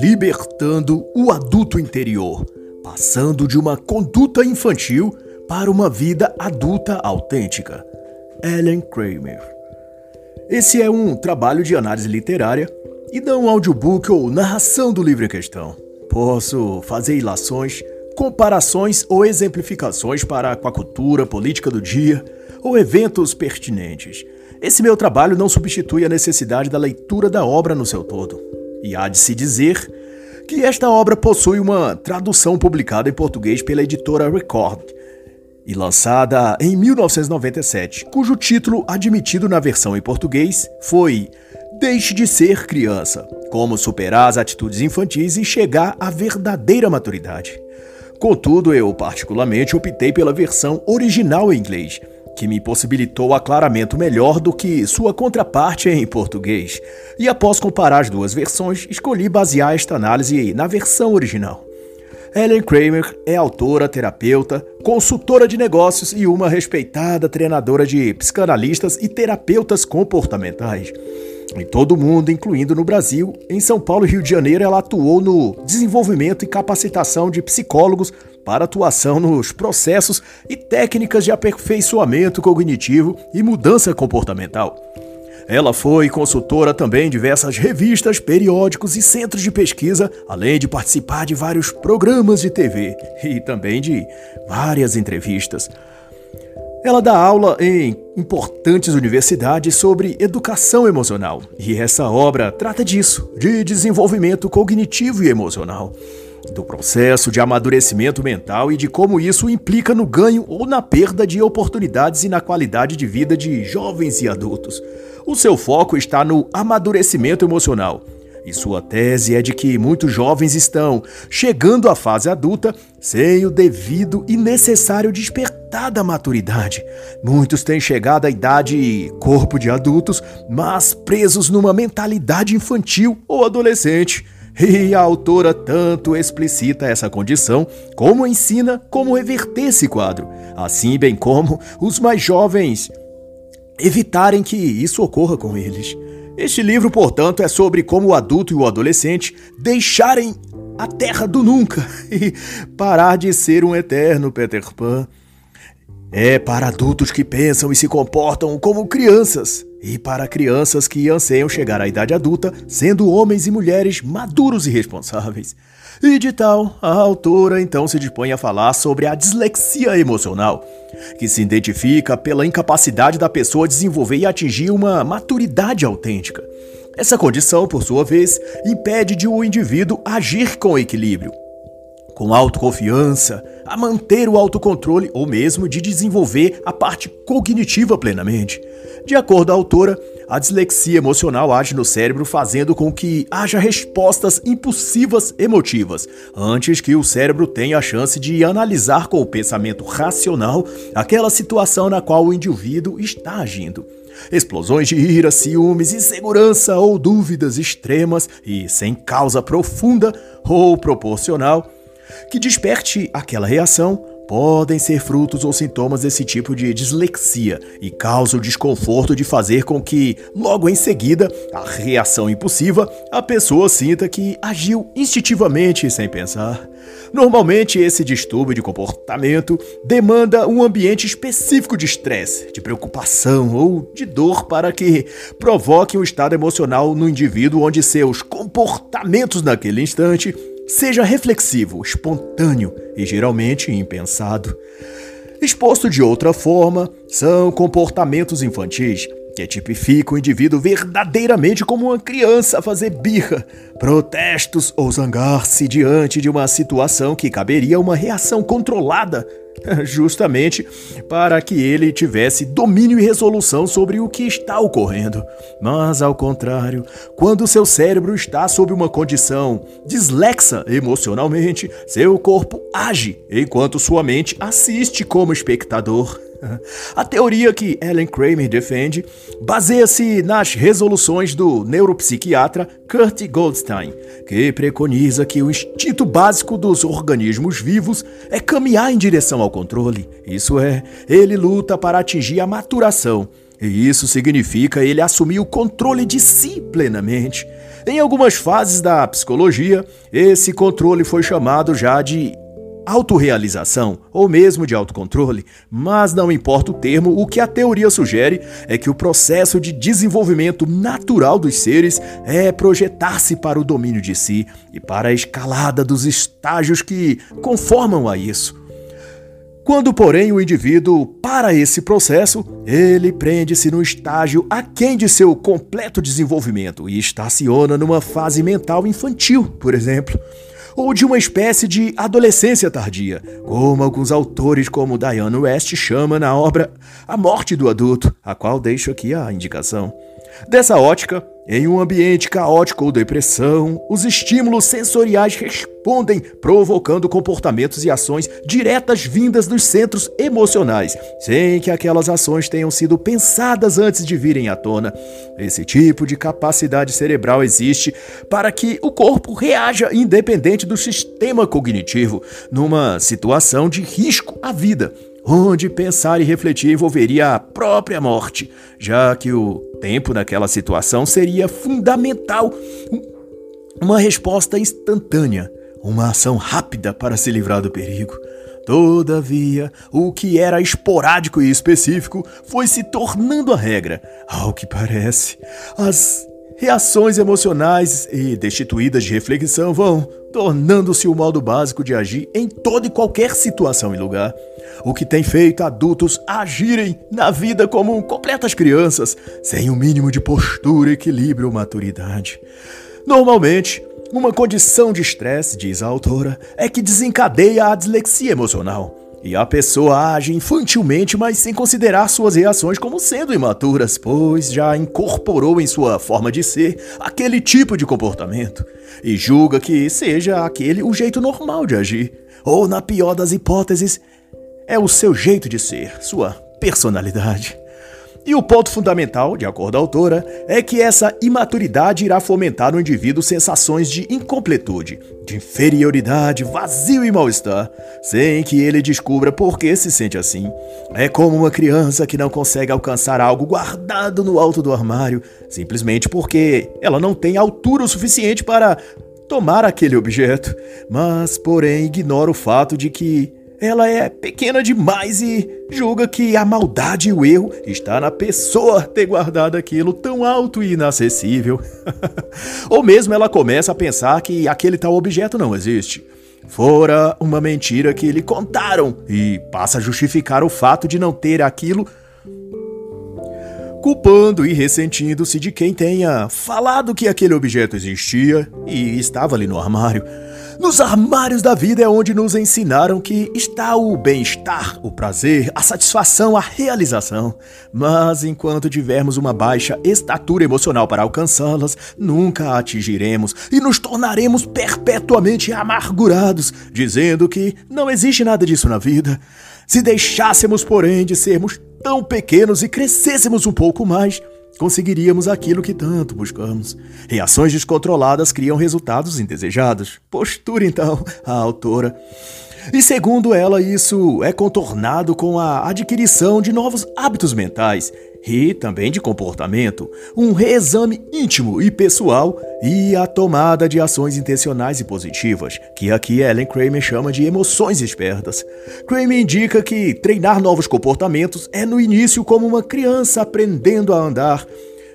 Libertando o adulto interior, passando de uma conduta infantil para uma vida adulta autêntica. Ellen Kramer. Esse é um trabalho de análise literária e não um audiobook ou narração do livro em questão. Posso fazer ilações, comparações ou exemplificações para com a cultura política do dia ou eventos pertinentes. Esse meu trabalho não substitui a necessidade da leitura da obra no seu todo. E há de se dizer que esta obra possui uma tradução publicada em português pela editora Record e lançada em 1997, cujo título admitido na versão em português foi Deixe de ser criança: Como superar as atitudes infantis e chegar à verdadeira maturidade. Contudo, eu particularmente optei pela versão original em inglês que me possibilitou aclaramento melhor do que sua contraparte em português. E após comparar as duas versões, escolhi basear esta análise na versão original. Ellen Kramer é autora, terapeuta, consultora de negócios e uma respeitada treinadora de psicanalistas e terapeutas comportamentais. Em todo o mundo, incluindo no Brasil, em São Paulo e Rio de Janeiro, ela atuou no desenvolvimento e capacitação de psicólogos para atuação nos processos e técnicas de aperfeiçoamento cognitivo e mudança comportamental. Ela foi consultora também em diversas revistas, periódicos e centros de pesquisa, além de participar de vários programas de TV e também de várias entrevistas. Ela dá aula em importantes universidades sobre educação emocional, e essa obra trata disso, de desenvolvimento cognitivo e emocional, do processo de amadurecimento mental e de como isso implica no ganho ou na perda de oportunidades e na qualidade de vida de jovens e adultos. O seu foco está no amadurecimento emocional e sua tese é de que muitos jovens estão chegando à fase adulta sem o devido e necessário despertar da maturidade. Muitos têm chegado à idade e corpo de adultos, mas presos numa mentalidade infantil ou adolescente. E a autora tanto explicita essa condição, como ensina como reverter esse quadro, assim bem como os mais jovens evitarem que isso ocorra com eles. Este livro, portanto, é sobre como o adulto e o adolescente deixarem a terra do nunca e parar de ser um eterno Peter Pan. É para adultos que pensam e se comportam como crianças, e para crianças que anseiam chegar à idade adulta sendo homens e mulheres maduros e responsáveis. E de tal, a autora então se dispõe a falar sobre a dislexia emocional, que se identifica pela incapacidade da pessoa desenvolver e atingir uma maturidade autêntica. Essa condição, por sua vez, impede de o indivíduo agir com equilíbrio, com autoconfiança, a manter o autocontrole ou mesmo de desenvolver a parte cognitiva plenamente. De acordo à autora, a dislexia emocional age no cérebro fazendo com que haja respostas impulsivas emotivas, antes que o cérebro tenha a chance de analisar com o pensamento racional aquela situação na qual o indivíduo está agindo. Explosões de ira, ciúmes, insegurança ou dúvidas extremas e sem causa profunda ou proporcional que desperte aquela reação podem ser frutos ou sintomas desse tipo de dislexia e causam o desconforto de fazer com que, logo em seguida, a reação impulsiva, a pessoa sinta que agiu instintivamente sem pensar. Normalmente, esse distúrbio de comportamento demanda um ambiente específico de estresse, de preocupação ou de dor para que provoque um estado emocional no indivíduo onde seus comportamentos naquele instante Seja reflexivo, espontâneo e geralmente impensado. Exposto de outra forma, são comportamentos infantis que tipificam o indivíduo verdadeiramente como uma criança a fazer birra, protestos ou zangar-se diante de uma situação que caberia uma reação controlada justamente para que ele tivesse domínio e resolução sobre o que está ocorrendo. Mas, ao contrário, quando seu cérebro está sob uma condição dislexa emocionalmente, seu corpo age enquanto sua mente assiste como espectador. A teoria que Ellen Kramer defende baseia-se nas resoluções do neuropsiquiatra Kurt Goldstein, que preconiza que o instinto básico dos organismos vivos é caminhar em direção ao controle. Isso é, ele luta para atingir a maturação E isso significa ele assumir o controle de si plenamente. Em algumas fases da psicologia, esse controle foi chamado já de autorrealização ou mesmo de autocontrole, mas não importa o termo, o que a teoria sugere é que o processo de desenvolvimento natural dos seres é projetar-se para o domínio de si e para a escalada dos estágios que conformam a isso. Quando, porém, o indivíduo para esse processo, ele prende-se no estágio aquém de seu completo desenvolvimento e estaciona numa fase mental infantil, por exemplo, ou de uma espécie de adolescência tardia, como alguns autores como Diane West chama na obra A Morte do Adulto, a qual deixo aqui a indicação. Dessa ótica, em um ambiente caótico ou depressão, os estímulos sensoriais respondem, provocando comportamentos e ações diretas vindas dos centros emocionais, sem que aquelas ações tenham sido pensadas antes de virem à tona. Esse tipo de capacidade cerebral existe para que o corpo reaja independente do sistema cognitivo, numa situação de risco à vida onde pensar e refletir envolveria a própria morte, já que o tempo naquela situação seria fundamental. Uma resposta instantânea, uma ação rápida para se livrar do perigo. Todavia, o que era esporádico e específico foi se tornando a regra. Ao que parece, as reações emocionais e destituídas de reflexão vão tornando-se o modo básico de agir em toda e qualquer situação e lugar. O que tem feito adultos agirem na vida como completas crianças, sem o um mínimo de postura, equilíbrio ou maturidade. Normalmente, uma condição de estresse, diz a autora, é que desencadeia a dislexia emocional. E a pessoa age infantilmente, mas sem considerar suas reações como sendo imaturas, pois já incorporou em sua forma de ser aquele tipo de comportamento e julga que seja aquele o jeito normal de agir, ou, na pior das hipóteses, é o seu jeito de ser, sua personalidade. E o ponto fundamental, de acordo à autora, é que essa imaturidade irá fomentar no indivíduo sensações de incompletude, de inferioridade, vazio e mal-estar, sem que ele descubra por que se sente assim. É como uma criança que não consegue alcançar algo guardado no alto do armário, simplesmente porque ela não tem altura o suficiente para tomar aquele objeto, mas porém ignora o fato de que ela é pequena demais e julga que a maldade e o erro está na pessoa ter guardado aquilo tão alto e inacessível. Ou mesmo ela começa a pensar que aquele tal objeto não existe. Fora uma mentira que lhe contaram e passa a justificar o fato de não ter aquilo culpando e ressentindo-se de quem tenha falado que aquele objeto existia e estava ali no armário. Nos armários da vida é onde nos ensinaram que está o bem-estar, o prazer, a satisfação, a realização. Mas enquanto tivermos uma baixa estatura emocional para alcançá-las, nunca atingiremos e nos tornaremos perpetuamente amargurados, dizendo que não existe nada disso na vida. Se deixássemos, porém, de sermos tão pequenos e crescêssemos um pouco mais, conseguiríamos aquilo que tanto buscamos. Reações descontroladas criam resultados indesejados. Postura, então, a autora. E segundo ela, isso é contornado com a adquirição de novos hábitos mentais e também de comportamento, um reexame íntimo e pessoal e a tomada de ações intencionais e positivas, que aqui Ellen Kramer chama de emoções espertas. Kramer indica que treinar novos comportamentos é no início como uma criança aprendendo a andar,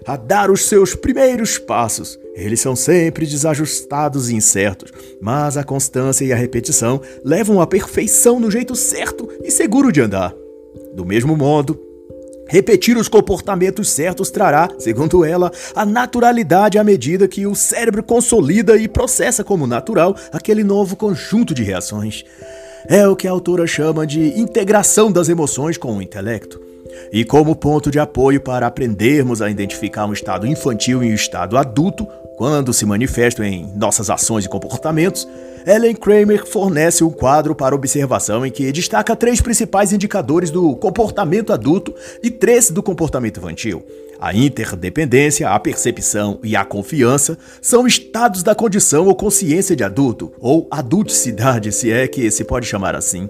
a dar os seus primeiros passos. Eles são sempre desajustados e incertos, mas a constância e a repetição levam à perfeição no jeito certo e seguro de andar. Do mesmo modo, Repetir os comportamentos certos trará, segundo ela, a naturalidade à medida que o cérebro consolida e processa como natural aquele novo conjunto de reações. É o que a autora chama de integração das emoções com o intelecto. E como ponto de apoio para aprendermos a identificar um estado infantil e um estado adulto, quando se manifestam em nossas ações e comportamentos, Ellen Kramer fornece um quadro para observação em que destaca três principais indicadores do comportamento adulto e três do comportamento infantil. A interdependência, a percepção e a confiança são estados da condição ou consciência de adulto, ou adulticidade, se é que se pode chamar assim.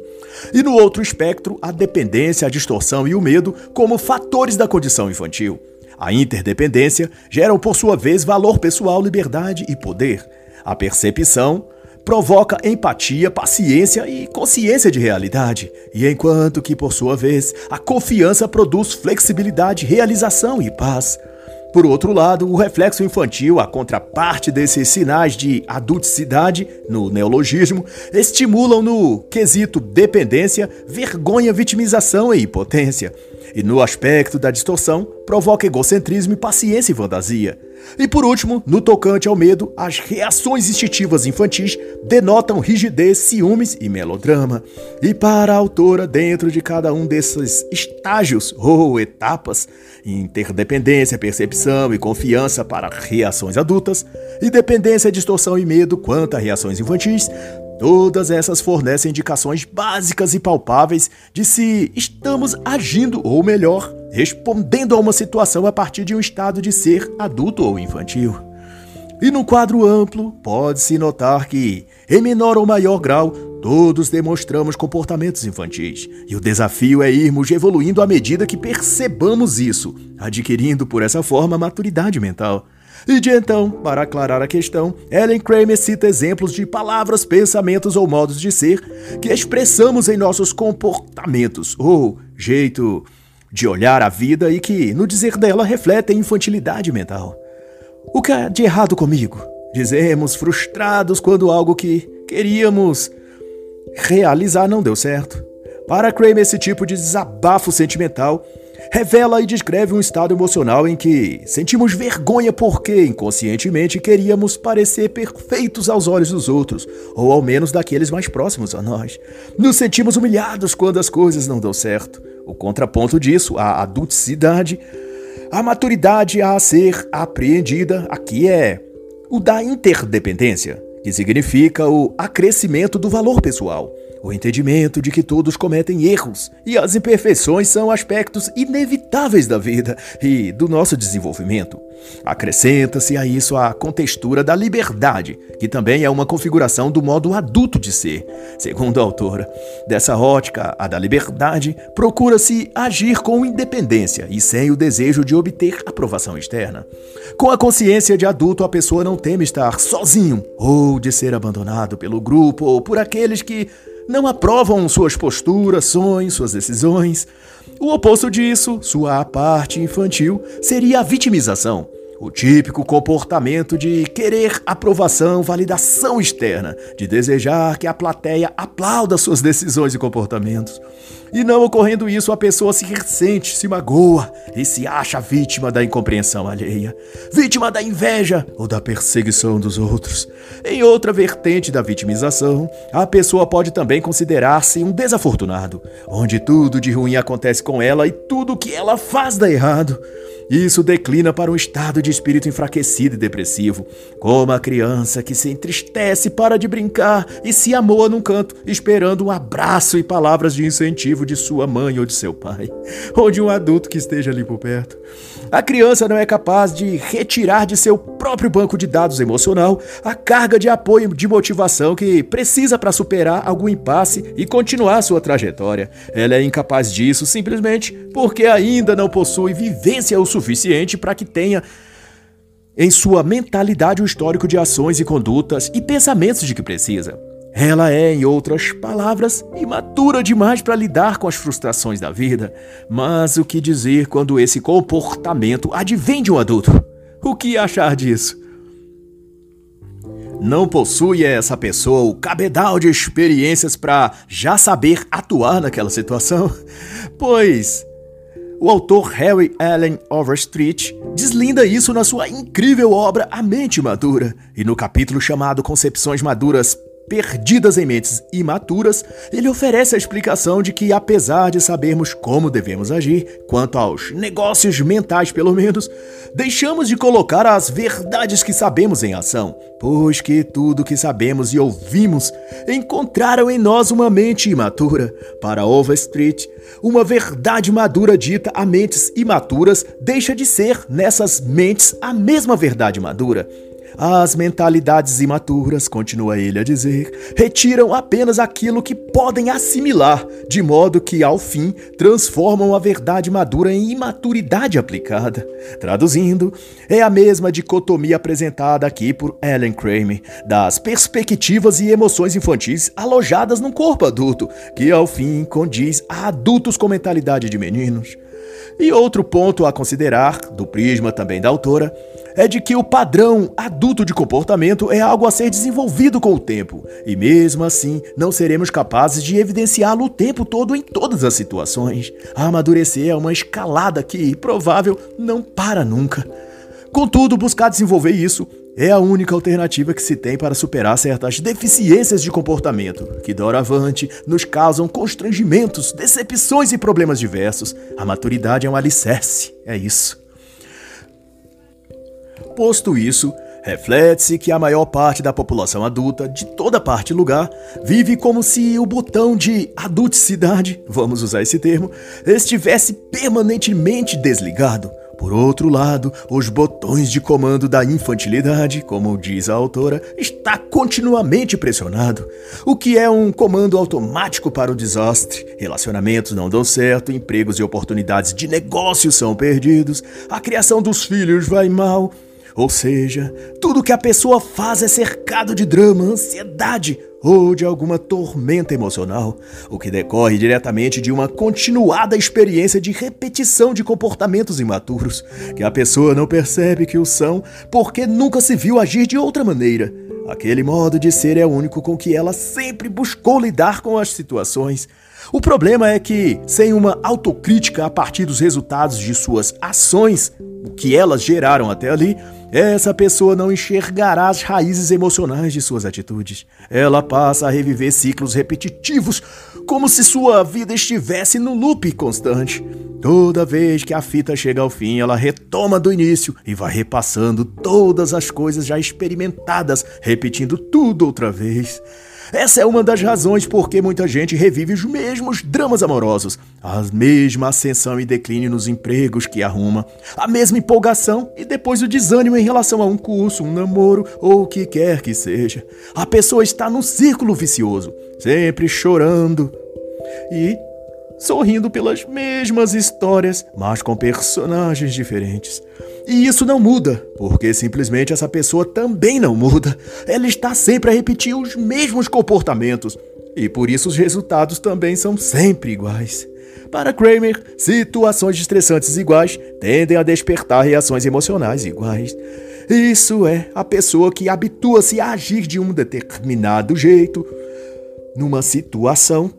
E no outro espectro, a dependência, a distorção e o medo como fatores da condição infantil. A interdependência geram, por sua vez, valor pessoal, liberdade e poder. A percepção provoca empatia, paciência e consciência de realidade, e enquanto que, por sua vez, a confiança produz flexibilidade, realização e paz. Por outro lado, o reflexo infantil, a contraparte desses sinais de adulticidade no neologismo, estimulam no quesito dependência, vergonha, vitimização e impotência. E no aspecto da distorção, provoca egocentrismo, paciência e fantasia. E por último, no tocante ao medo, as reações instintivas infantis denotam rigidez, ciúmes e melodrama. E para a autora, dentro de cada um desses estágios ou etapas, interdependência, percepção e confiança para reações adultas, e dependência, distorção e medo quanto a reações infantis, Todas essas fornecem indicações básicas e palpáveis de se estamos agindo, ou melhor, respondendo a uma situação a partir de um estado de ser adulto ou infantil. E no quadro amplo, pode-se notar que, em menor ou maior grau, todos demonstramos comportamentos infantis. E o desafio é irmos evoluindo à medida que percebamos isso, adquirindo por essa forma maturidade mental. E de então, para aclarar a questão, Ellen Kramer cita exemplos de palavras, pensamentos ou modos de ser que expressamos em nossos comportamentos ou jeito de olhar a vida e que, no dizer dela, refletem infantilidade mental. O que há de errado comigo? Dizemos frustrados quando algo que queríamos realizar não deu certo. Para Kramer, esse tipo de desabafo sentimental revela e descreve um estado emocional em que sentimos vergonha porque inconscientemente queríamos parecer perfeitos aos olhos dos outros, ou ao menos daqueles mais próximos a nós. Nos sentimos humilhados quando as coisas não dão certo. O contraponto disso, a adulticidade, a maturidade a ser apreendida, aqui é o da interdependência, que significa o acrescimento do valor pessoal o entendimento de que todos cometem erros e as imperfeições são aspectos inevitáveis da vida e do nosso desenvolvimento. Acrescenta-se a isso a contextura da liberdade, que também é uma configuração do modo adulto de ser. Segundo a autora, dessa ótica, a da liberdade, procura-se agir com independência e sem o desejo de obter aprovação externa. Com a consciência de adulto, a pessoa não teme estar sozinho ou de ser abandonado pelo grupo ou por aqueles que não aprovam suas posturas, sonhos, suas decisões. O oposto disso, sua parte infantil, seria a vitimização. O típico comportamento de querer aprovação, validação externa, de desejar que a plateia aplauda suas decisões e comportamentos. E não ocorrendo isso, a pessoa se ressente, se magoa e se acha vítima da incompreensão alheia, vítima da inveja ou da perseguição dos outros. Em outra vertente da vitimização, a pessoa pode também considerar-se um desafortunado, onde tudo de ruim acontece com ela e tudo que ela faz dá errado. Isso declina para um estado de espírito enfraquecido e depressivo, como a criança que se entristece, para de brincar e se amoa num canto, esperando um abraço e palavras de incentivo de sua mãe ou de seu pai, ou de um adulto que esteja ali por perto. A criança não é capaz de retirar de seu próprio banco de dados emocional a carga de apoio e de motivação que precisa para superar algum impasse e continuar sua trajetória. Ela é incapaz disso simplesmente porque ainda não possui vivência o suficiente suficiente para que tenha em sua mentalidade o histórico de ações e condutas e pensamentos de que precisa. Ela é, em outras palavras, imatura demais para lidar com as frustrações da vida. Mas o que dizer quando esse comportamento advém de um adulto? O que achar disso? Não possui essa pessoa o cabedal de experiências para já saber atuar naquela situação? Pois o autor Harry Allen Overstreet deslinda isso na sua incrível obra A Mente Madura, e no capítulo chamado Concepções Maduras perdidas em mentes imaturas, ele oferece a explicação de que, apesar de sabermos como devemos agir, quanto aos negócios mentais pelo menos, deixamos de colocar as verdades que sabemos em ação, pois que tudo que sabemos e ouvimos encontraram em nós uma mente imatura. Para Overstreet, uma verdade madura dita a mentes imaturas deixa de ser, nessas mentes, a mesma verdade madura. As mentalidades imaturas, continua ele a dizer, retiram apenas aquilo que podem assimilar, de modo que, ao fim, transformam a verdade madura em imaturidade aplicada. Traduzindo, é a mesma dicotomia apresentada aqui por Ellen Kramer, das perspectivas e emoções infantis alojadas num corpo adulto, que ao fim condiz a adultos com mentalidade de meninos. E outro ponto a considerar, do prisma também da autora, é de que o padrão adulto de comportamento é algo a ser desenvolvido com o tempo, e mesmo assim não seremos capazes de evidenciá-lo o tempo todo em todas as situações. Amadurecer é uma escalada que, provável, não para nunca. Contudo, buscar desenvolver isso é a única alternativa que se tem para superar certas deficiências de comportamento, que doravante nos causam constrangimentos, decepções e problemas diversos. A maturidade é um alicerce, é isso. Posto isso, reflete-se que a maior parte da população adulta, de toda parte e lugar, vive como se o botão de adulticidade, vamos usar esse termo, estivesse permanentemente desligado. Por outro lado, os botões de comando da infantilidade, como diz a autora, está continuamente pressionado, o que é um comando automático para o desastre. Relacionamentos não dão certo, empregos e oportunidades de negócio são perdidos, a criação dos filhos vai mal, ou seja, tudo que a pessoa faz é cercado de drama, ansiedade ou de alguma tormenta emocional, o que decorre diretamente de uma continuada experiência de repetição de comportamentos imaturos, que a pessoa não percebe que o são porque nunca se viu agir de outra maneira. Aquele modo de ser é o único com que ela sempre buscou lidar com as situações. O problema é que, sem uma autocrítica a partir dos resultados de suas ações, o que elas geraram até ali, essa pessoa não enxergará as raízes emocionais de suas atitudes. Ela passa a reviver ciclos repetitivos, como se sua vida estivesse no loop constante. Toda vez que a fita chega ao fim, ela retoma do início e vai repassando todas as coisas já experimentadas, repetindo tudo outra vez. Essa é uma das razões por que muita gente revive os mesmos dramas amorosos, a mesma ascensão e declínio nos empregos que arruma, a mesma empolgação e depois o desânimo em relação a um curso, um namoro ou o que quer que seja. A pessoa está num círculo vicioso, sempre chorando. E sorrindo pelas mesmas histórias, mas com personagens diferentes. E isso não muda, porque simplesmente essa pessoa também não muda. Ela está sempre a repetir os mesmos comportamentos. E por isso os resultados também são sempre iguais. Para Kramer, situações estressantes iguais tendem a despertar reações emocionais iguais. Isso é a pessoa que habitua-se a agir de um determinado jeito numa situação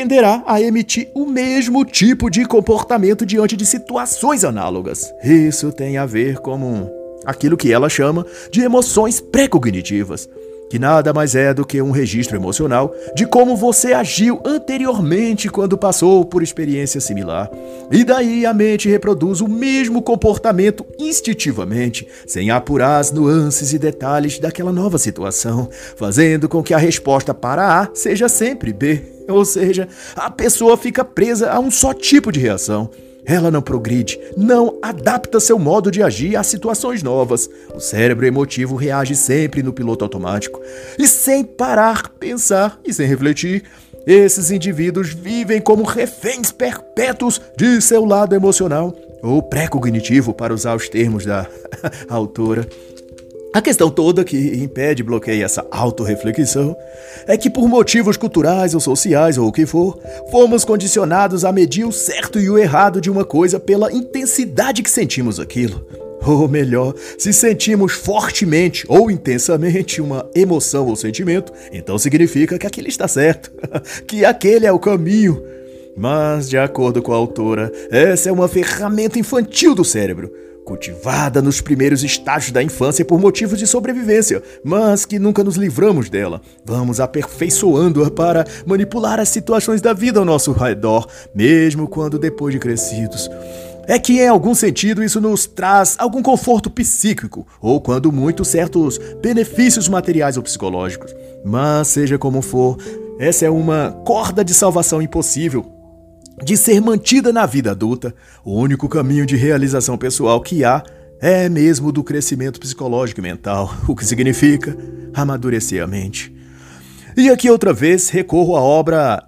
tenderá a emitir o mesmo tipo de comportamento diante de situações análogas. Isso tem a ver com aquilo que ela chama de emoções pré-cognitivas que nada mais é do que um registro emocional de como você agiu anteriormente quando passou por experiência similar. E daí a mente reproduz o mesmo comportamento instintivamente, sem apurar as nuances e detalhes daquela nova situação, fazendo com que a resposta para A seja sempre B. Ou seja, a pessoa fica presa a um só tipo de reação. Ela não progride, não adapta seu modo de agir a situações novas. O cérebro emotivo reage sempre no piloto automático e sem parar, pensar e sem refletir. Esses indivíduos vivem como reféns perpétuos de seu lado emocional ou pré-cognitivo, para usar os termos da autora. A questão toda que impede e bloqueia essa autorreflexão é que, por motivos culturais ou sociais ou o que for, fomos condicionados a medir o certo e o errado de uma coisa pela intensidade que sentimos aquilo. Ou melhor, se sentimos fortemente ou intensamente uma emoção ou sentimento, então significa que aquele está certo, que aquele é o caminho. Mas, de acordo com a autora, essa é uma ferramenta infantil do cérebro cultivada nos primeiros estágios da infância por motivos de sobrevivência, mas que nunca nos livramos dela. Vamos aperfeiçoando-a para manipular as situações da vida ao nosso redor, mesmo quando depois de crescidos. É que, em algum sentido, isso nos traz algum conforto psíquico, ou quando muito, certos benefícios materiais ou psicológicos. Mas, seja como for, essa é uma corda de salvação impossível de ser mantida na vida adulta. O único caminho de realização pessoal que há é mesmo do crescimento psicológico e mental, o que significa amadurecer a mente. E aqui outra vez recorro à obra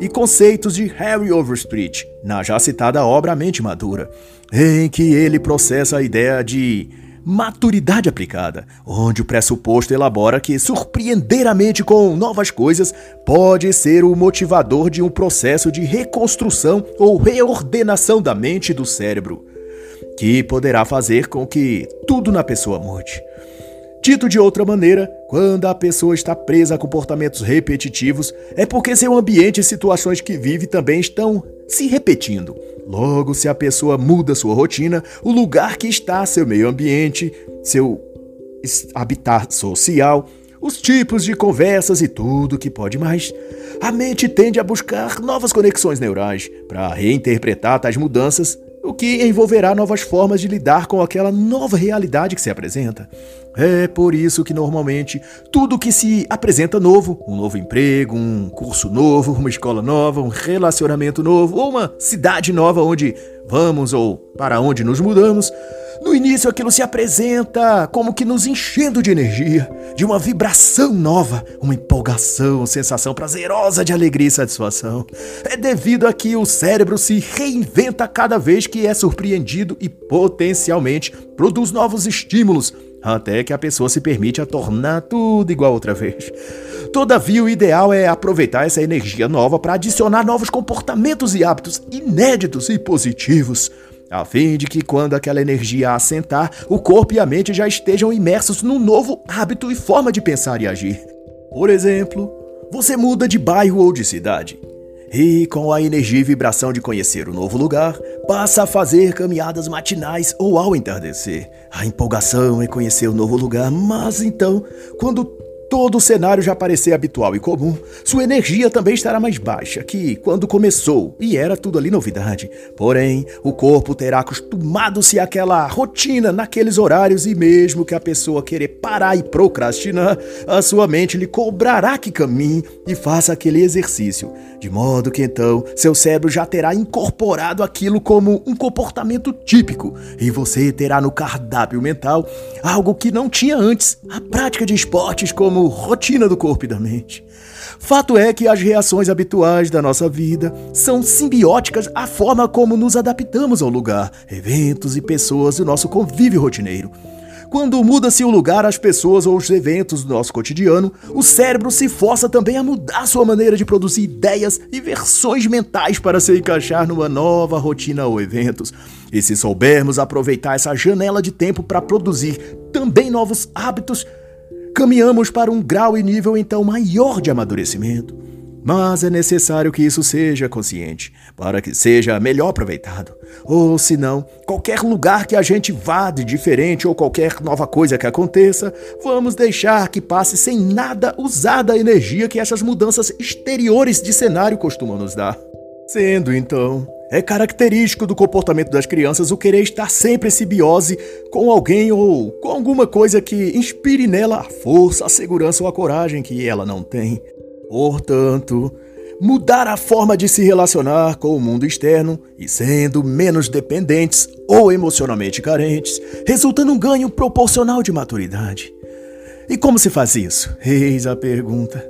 e conceitos de Harry Overstreet, na já citada obra Mente Madura, em que ele processa a ideia de maturidade aplicada, onde o pressuposto elabora que surpreender a mente com novas coisas pode ser o motivador de um processo de reconstrução ou reordenação da mente e do cérebro, que poderá fazer com que tudo na pessoa mude. Dito de outra maneira, quando a pessoa está presa a comportamentos repetitivos, é porque seu ambiente e situações que vive também estão se repetindo. Logo, se a pessoa muda sua rotina, o lugar que está, seu meio ambiente, seu habitat social, os tipos de conversas e tudo que pode mais, a mente tende a buscar novas conexões neurais para reinterpretar tais mudanças o que envolverá novas formas de lidar com aquela nova realidade que se apresenta. É por isso que normalmente tudo que se apresenta novo, um novo emprego, um curso novo, uma escola nova, um relacionamento novo ou uma cidade nova onde vamos ou para onde nos mudamos, no início aquilo se apresenta como que nos enchendo de energia, de uma vibração nova, uma empolgação, sensação prazerosa de alegria e satisfação. É devido a que o cérebro se reinventa cada vez que é surpreendido e potencialmente produz novos estímulos, até que a pessoa se permite a tornar tudo igual outra vez. Todavia, o ideal é aproveitar essa energia nova para adicionar novos comportamentos e hábitos inéditos e positivos, a fim de que, quando aquela energia assentar, o corpo e a mente já estejam imersos num novo hábito e forma de pensar e agir. Por exemplo, você muda de bairro ou de cidade. E com a energia e vibração de conhecer o novo lugar, passa a fazer caminhadas matinais ou ao entardecer. A empolgação é conhecer o novo lugar, mas então, quando todo o cenário já parecer habitual e comum, sua energia também estará mais baixa que quando começou e era tudo ali novidade. Porém, o corpo terá acostumado-se àquela rotina naqueles horários e mesmo que a pessoa querer parar e procrastinar, a sua mente lhe cobrará que caminhe e faça aquele exercício, de modo que então seu cérebro já terá incorporado aquilo como um comportamento típico e você terá no cardápio mental algo que não tinha antes, a prática de esportes como rotina do corpo e da mente. Fato é que as reações habituais da nossa vida são simbióticas à forma como nos adaptamos ao lugar, eventos e pessoas do nosso convívio rotineiro. Quando muda-se o lugar, as pessoas ou os eventos do nosso cotidiano, o cérebro se força também a mudar sua maneira de produzir ideias e versões mentais para se encaixar numa nova rotina ou eventos. E se soubermos aproveitar essa janela de tempo para produzir também novos hábitos, caminhamos para um grau e nível então maior de amadurecimento. Mas é necessário que isso seja consciente, para que seja melhor aproveitado. Ou senão, qualquer lugar que a gente vá de diferente ou qualquer nova coisa que aconteça, vamos deixar que passe sem nada usar da energia que essas mudanças exteriores de cenário costumam nos dar. Sendo então é característico do comportamento das crianças o querer estar sempre em simbiose com alguém ou com alguma coisa que inspire nela a força, a segurança ou a coragem que ela não tem. Portanto, mudar a forma de se relacionar com o mundo externo e sendo menos dependentes ou emocionalmente carentes, resulta num ganho proporcional de maturidade. E como se faz isso? Eis a pergunta.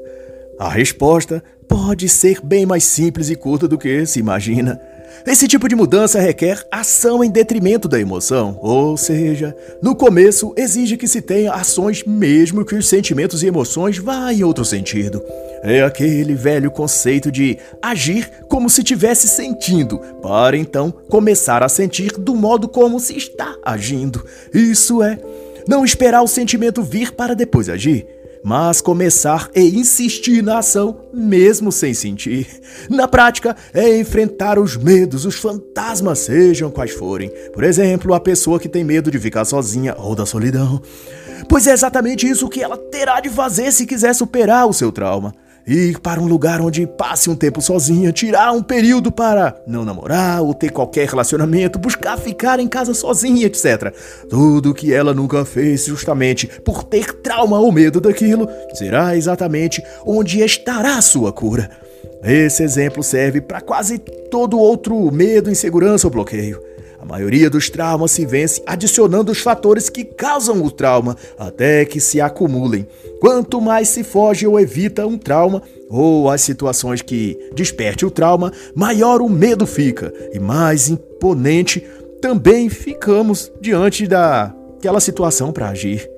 A resposta pode ser bem mais simples e curta do que se imagina. Esse tipo de mudança requer ação em detrimento da emoção, ou seja, no começo exige que se tenha ações mesmo que os sentimentos e emoções vá em outro sentido. É aquele velho conceito de agir como se tivesse sentindo, para então começar a sentir do modo como se está agindo. Isso é, não esperar o sentimento vir para depois agir. Mas começar e insistir na ação mesmo sem sentir. Na prática, é enfrentar os medos, os fantasmas, sejam quais forem. Por exemplo, a pessoa que tem medo de ficar sozinha ou da solidão. Pois é exatamente isso que ela terá de fazer se quiser superar o seu trauma ir para um lugar onde passe um tempo sozinha, tirar um período para não namorar ou ter qualquer relacionamento, buscar ficar em casa sozinha, etc. Tudo que ela nunca fez justamente por ter trauma ou medo daquilo será exatamente onde estará sua cura. Esse exemplo serve para quase todo outro medo, insegurança ou bloqueio. A maioria dos traumas se vence adicionando os fatores que causam o trauma até que se acumulem. Quanto mais se foge ou evita um trauma ou as situações que desperte o trauma, maior o medo fica e mais imponente também ficamos diante daquela situação para agir.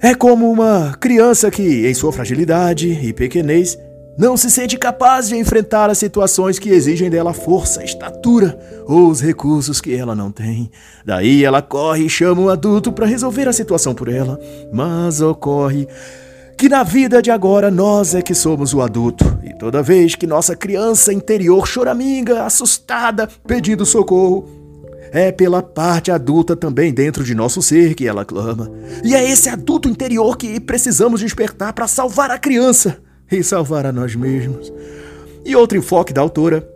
É como uma criança que, em sua fragilidade e pequenez, não se sente capaz de enfrentar as situações que exigem dela força, estatura ou os recursos que ela não tem. Daí ela corre e chama o adulto para resolver a situação por ela. Mas ocorre que na vida de agora nós é que somos o adulto, e toda vez que nossa criança interior choraminga, assustada, pedindo socorro, é pela parte adulta também dentro de nosso ser que ela clama. E é esse adulto interior que precisamos despertar para salvar a criança e salvar a nós mesmos. E outro enfoque da autora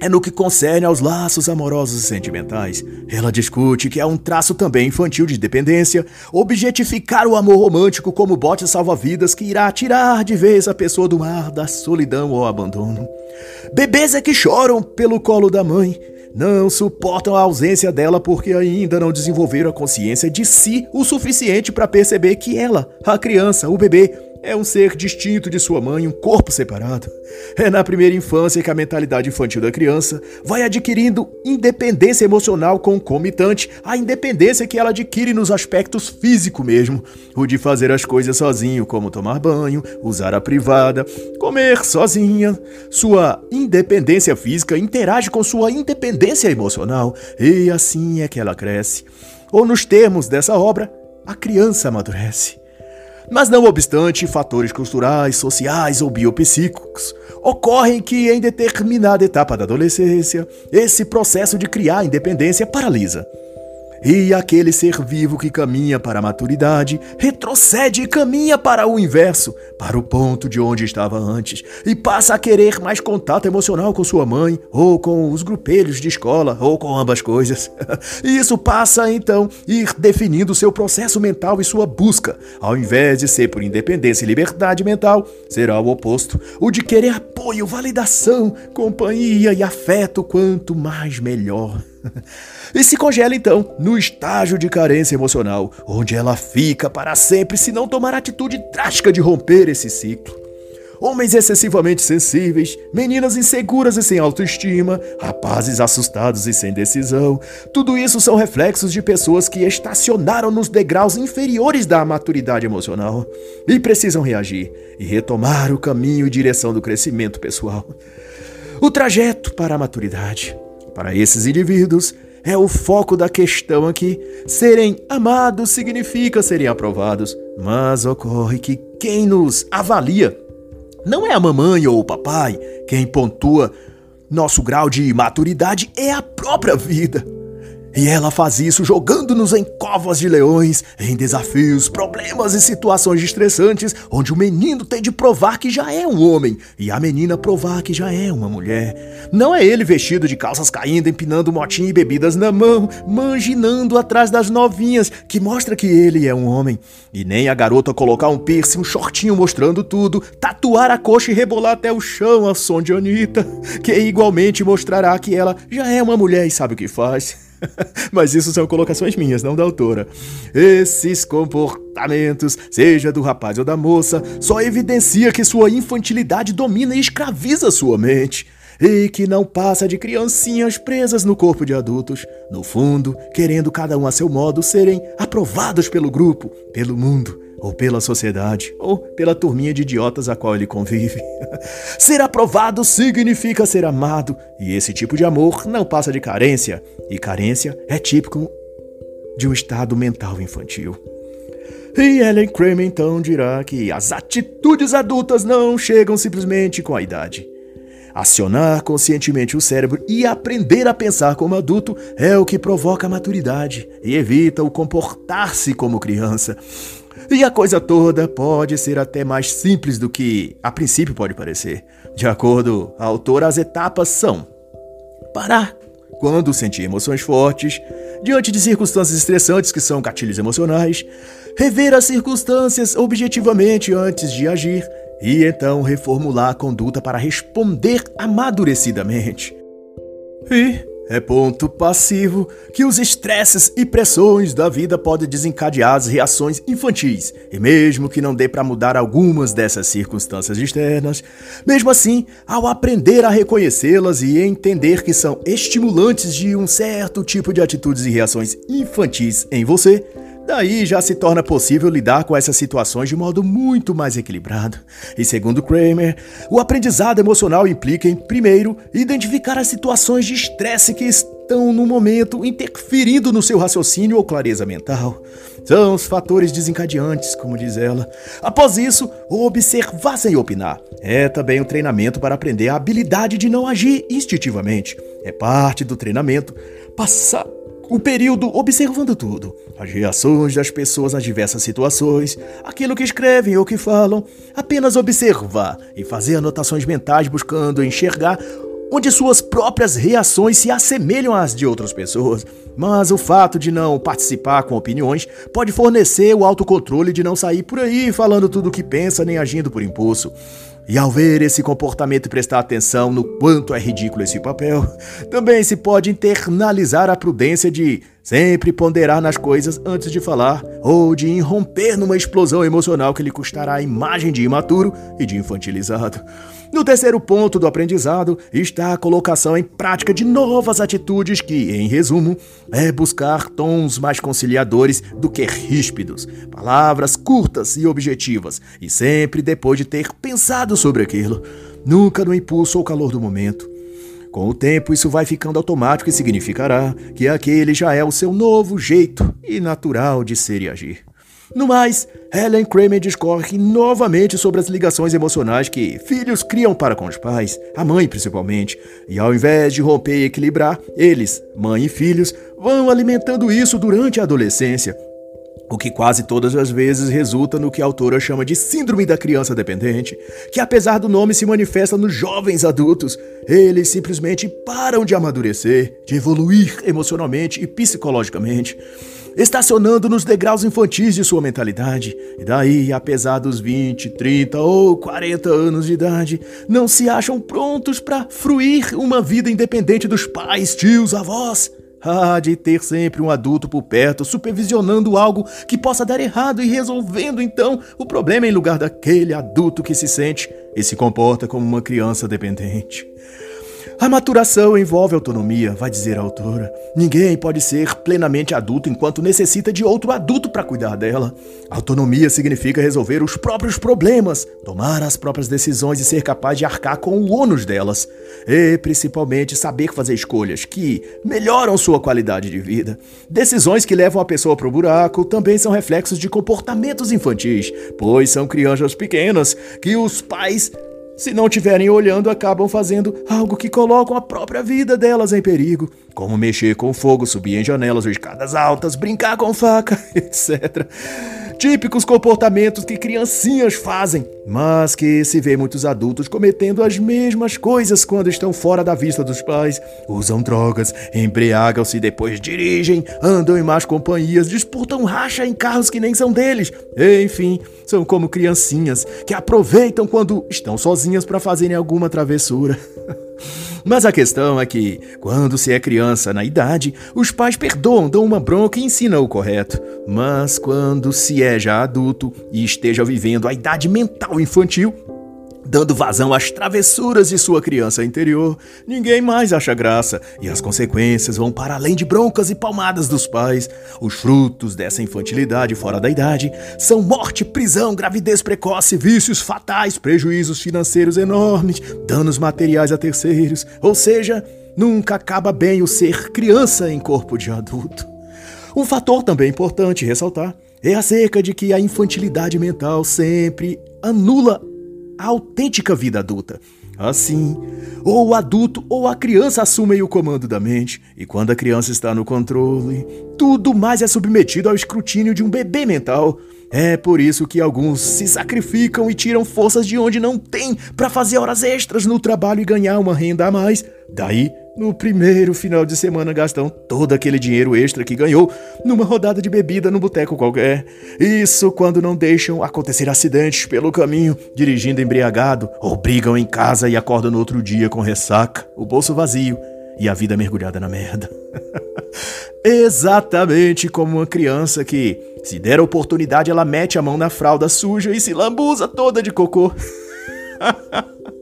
é no que concerne aos laços amorosos e sentimentais. Ela discute que é um traço também infantil de dependência, objetificar o amor romântico como bote salva-vidas que irá tirar de vez a pessoa do mar da solidão ou abandono. Bebês é que choram pelo colo da mãe, não suportam a ausência dela porque ainda não desenvolveram a consciência de si o suficiente para perceber que ela, a criança, o bebê, é um ser distinto de sua mãe, um corpo separado. É na primeira infância que a mentalidade infantil da criança vai adquirindo independência emocional concomitante à independência que ela adquire nos aspectos físicos mesmo, o de fazer as coisas sozinho, como tomar banho, usar a privada, comer sozinha. Sua independência física interage com sua independência emocional e assim é que ela cresce. Ou nos termos dessa obra, a criança amadurece. Mas não obstante, fatores culturais, sociais ou biopsíquicos ocorrem que em determinada etapa da adolescência, esse processo de criar independência paralisa. E aquele ser vivo que caminha para a maturidade retrocede e caminha para o inverso, para o ponto de onde estava antes, e passa a querer mais contato emocional com sua mãe, ou com os grupelhos de escola, ou com ambas coisas. E isso passa então ir definindo seu processo mental e sua busca. Ao invés de ser por independência e liberdade mental, será o oposto, o de querer apoio, validação, companhia e afeto, quanto mais melhor. e se congela então no estágio de carência emocional, onde ela fica para sempre se não tomar atitude drástica de romper esse ciclo. Homens excessivamente sensíveis, meninas inseguras e sem autoestima, rapazes assustados e sem decisão. Tudo isso são reflexos de pessoas que estacionaram nos degraus inferiores da maturidade emocional e precisam reagir e retomar o caminho e direção do crescimento pessoal. O trajeto para a maturidade para esses indivíduos, é o foco da questão aqui. Serem amados significa serem aprovados, mas ocorre que quem nos avalia não é a mamãe ou o papai, quem pontua nosso grau de maturidade é a própria vida. E ela faz isso jogando-nos em covas de leões, em desafios, problemas e situações estressantes, onde o menino tem de provar que já é um homem e a menina provar que já é uma mulher. Não é ele vestido de calças caindo, empinando motinha e bebidas na mão, manginando atrás das novinhas, que mostra que ele é um homem. E nem a garota colocar um piercing, um shortinho mostrando tudo, tatuar a coxa e rebolar até o chão ao som de Anitta, que igualmente mostrará que ela já é uma mulher e sabe o que faz. Mas isso são colocações minhas, não da autora. Esses comportamentos, seja do rapaz ou da moça, só evidencia que sua infantilidade domina e escraviza sua mente. E que não passa de criancinhas presas no corpo de adultos, no fundo, querendo cada um a seu modo serem aprovados pelo grupo, pelo mundo, ou pela sociedade, ou pela turminha de idiotas a qual ele convive. ser aprovado significa ser amado, e esse tipo de amor não passa de carência, e carência é típico de um estado mental infantil. E Ellen Kramer então dirá que as atitudes adultas não chegam simplesmente com a idade. Acionar conscientemente o cérebro e aprender a pensar como adulto é o que provoca a maturidade e evita o comportar-se como criança. E a coisa toda pode ser até mais simples do que a princípio pode parecer. De acordo a autora, as etapas são: parar quando sentir emoções fortes, diante de circunstâncias estressantes que são gatilhos emocionais, rever as circunstâncias objetivamente antes de agir e então reformular a conduta para responder amadurecidamente. E é ponto passivo que os estresses e pressões da vida podem desencadear as reações infantis, e mesmo que não dê para mudar algumas dessas circunstâncias externas, mesmo assim, ao aprender a reconhecê-las e entender que são estimulantes de um certo tipo de atitudes e reações infantis em você, Daí já se torna possível lidar com essas situações de modo muito mais equilibrado. E segundo Kramer, o aprendizado emocional implica em, primeiro, identificar as situações de estresse que estão no momento interferindo no seu raciocínio ou clareza mental. São os fatores desencadeantes, como diz ela. Após isso, observar sem opinar. É também um treinamento para aprender a habilidade de não agir instintivamente. É parte do treinamento passar o período observando tudo, as reações das pessoas nas diversas situações, aquilo que escrevem ou que falam, apenas observar e fazer anotações mentais buscando enxergar onde suas próprias reações se assemelham às de outras pessoas. Mas o fato de não participar com opiniões pode fornecer o autocontrole de não sair por aí falando tudo o que pensa nem agindo por impulso. E ao ver esse comportamento e prestar atenção no quanto é ridículo esse papel, também se pode internalizar a prudência de sempre ponderar nas coisas antes de falar ou de irromper numa explosão emocional que lhe custará a imagem de imaturo e de infantilizado. No terceiro ponto do aprendizado está a colocação em prática de novas atitudes que, em resumo, é buscar tons mais conciliadores do que ríspidos, palavras curtas e objetivas, e sempre depois de ter pensado sobre aquilo, nunca no impulso ou calor do momento. Com o tempo, isso vai ficando automático e significará que aquele já é o seu novo jeito e natural de ser e agir. No mais, Helen Kramer discorre novamente sobre as ligações emocionais que filhos criam para com os pais, a mãe principalmente, e ao invés de romper e equilibrar, eles, mãe e filhos, vão alimentando isso durante a adolescência, o que quase todas as vezes resulta no que a autora chama de Síndrome da Criança Dependente, que apesar do nome se manifesta nos jovens adultos, eles simplesmente param de amadurecer, de evoluir emocionalmente e psicologicamente estacionando nos degraus infantis de sua mentalidade. E daí, apesar dos 20, 30 ou 40 anos de idade, não se acham prontos para fruir uma vida independente dos pais, tios, avós. Ah, de ter sempre um adulto por perto, supervisionando algo que possa dar errado e resolvendo então o problema em lugar daquele adulto que se sente e se comporta como uma criança dependente. A maturação envolve autonomia, vai dizer a autora. Ninguém pode ser plenamente adulto enquanto necessita de outro adulto para cuidar dela. Autonomia significa resolver os próprios problemas, tomar as próprias decisões e ser capaz de arcar com o ônus delas. E, principalmente, saber fazer escolhas que melhoram sua qualidade de vida. Decisões que levam a pessoa para o buraco também são reflexos de comportamentos infantis, pois são crianças pequenas que os pais se não estiverem olhando, acabam fazendo algo que colocam a própria vida delas em perigo, como mexer com fogo, subir em janelas ou escadas altas, brincar com faca, etc. Típicos comportamentos que criancinhas fazem, mas que se vê muitos adultos cometendo as mesmas coisas quando estão fora da vista dos pais. Usam drogas, embriagam-se, depois dirigem, andam em más companhias, disputam racha em carros que nem são deles. Enfim, são como criancinhas que aproveitam quando estão sozinhas para fazerem alguma travessura. Mas a questão é que, quando se é criança na idade, os pais perdoam, dão uma bronca e ensinam o correto. Mas quando se é já adulto e esteja vivendo a idade mental infantil, dando vazão às travessuras de sua criança interior, ninguém mais acha graça e as consequências vão para além de broncas e palmadas dos pais. Os frutos dessa infantilidade fora da idade são morte, prisão, gravidez precoce, vícios fatais, prejuízos financeiros enormes, danos materiais a terceiros, ou seja, nunca acaba bem o ser criança em corpo de adulto. Um fator também importante ressaltar é acerca de que a infantilidade mental sempre anula a autêntica vida adulta. Assim, ou o adulto ou a criança assumem o comando da mente, e quando a criança está no controle, tudo mais é submetido ao escrutínio de um bebê mental. É por isso que alguns se sacrificam e tiram forças de onde não tem para fazer horas extras no trabalho e ganhar uma renda a mais. Daí no primeiro final de semana gastam todo aquele dinheiro extra que ganhou numa rodada de bebida no boteco qualquer. Isso quando não deixam acontecer acidentes pelo caminho, dirigindo embriagado, ou brigam em casa e acordam no outro dia com ressaca, o bolso vazio e a vida mergulhada na merda. Exatamente como uma criança que, se der oportunidade, ela mete a mão na fralda suja e se lambuza toda de cocô.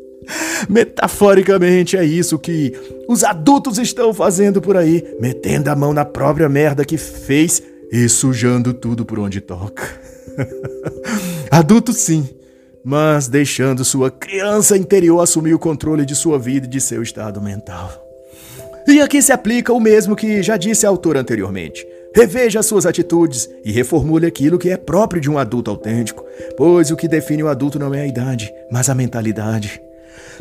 Metaforicamente é isso que os adultos estão fazendo por aí, metendo a mão na própria merda que fez e sujando tudo por onde toca. Adulto sim, mas deixando sua criança interior assumir o controle de sua vida e de seu estado mental. E aqui se aplica o mesmo que já disse a autor anteriormente. Reveja suas atitudes e reformule aquilo que é próprio de um adulto autêntico, pois o que define o adulto não é a idade, mas a mentalidade.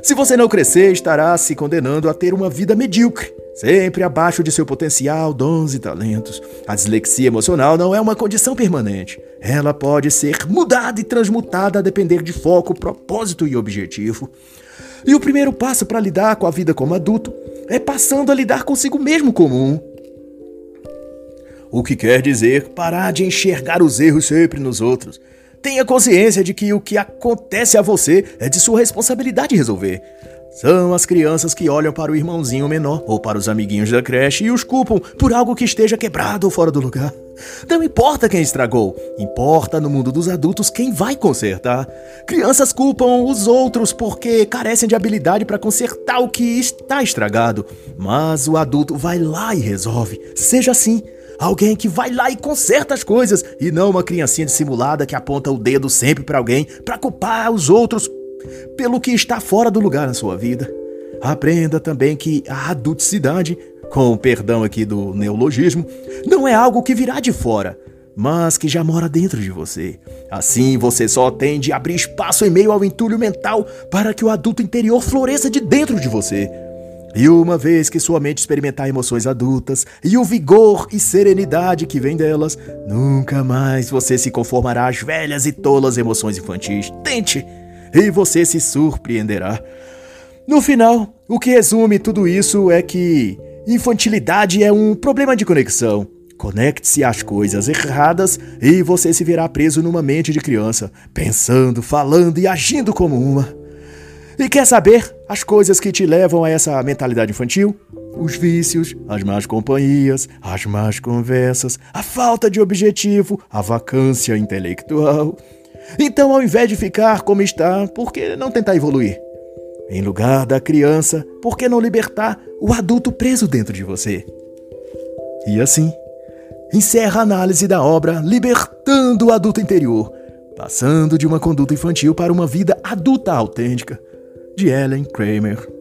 Se você não crescer, estará se condenando a ter uma vida medíocre, sempre abaixo de seu potencial, dons e talentos. A dislexia emocional não é uma condição permanente. Ela pode ser mudada e transmutada a depender de foco, propósito e objetivo. E o primeiro passo para lidar com a vida como adulto é passando a lidar consigo mesmo como um. O que quer dizer parar de enxergar os erros sempre nos outros Tenha consciência de que o que acontece a você é de sua responsabilidade resolver. São as crianças que olham para o irmãozinho menor ou para os amiguinhos da creche e os culpam por algo que esteja quebrado ou fora do lugar. Não importa quem estragou, importa no mundo dos adultos quem vai consertar. Crianças culpam os outros porque carecem de habilidade para consertar o que está estragado, mas o adulto vai lá e resolve. Seja assim. Alguém que vai lá e conserta as coisas e não uma criancinha dissimulada que aponta o dedo sempre para alguém para culpar os outros pelo que está fora do lugar na sua vida. Aprenda também que a adulticidade, com o perdão aqui do neologismo, não é algo que virá de fora, mas que já mora dentro de você. Assim, você só tem de abrir espaço em meio ao entulho mental para que o adulto interior floresça de dentro de você. E uma vez que sua mente experimentar emoções adultas e o vigor e serenidade que vem delas, nunca mais você se conformará às velhas e tolas emoções infantis. Tente! E você se surpreenderá. No final, o que resume tudo isso é que infantilidade é um problema de conexão. Conecte-se às coisas erradas e você se verá preso numa mente de criança, pensando, falando e agindo como uma. E quer saber as coisas que te levam a essa mentalidade infantil? Os vícios, as más companhias, as más conversas, a falta de objetivo, a vacância intelectual. Então, ao invés de ficar como está, por que não tentar evoluir? Em lugar da criança, por que não libertar o adulto preso dentro de você? E assim, encerra a análise da obra Libertando o Adulto Interior, passando de uma conduta infantil para uma vida adulta autêntica de Ellen Kramer.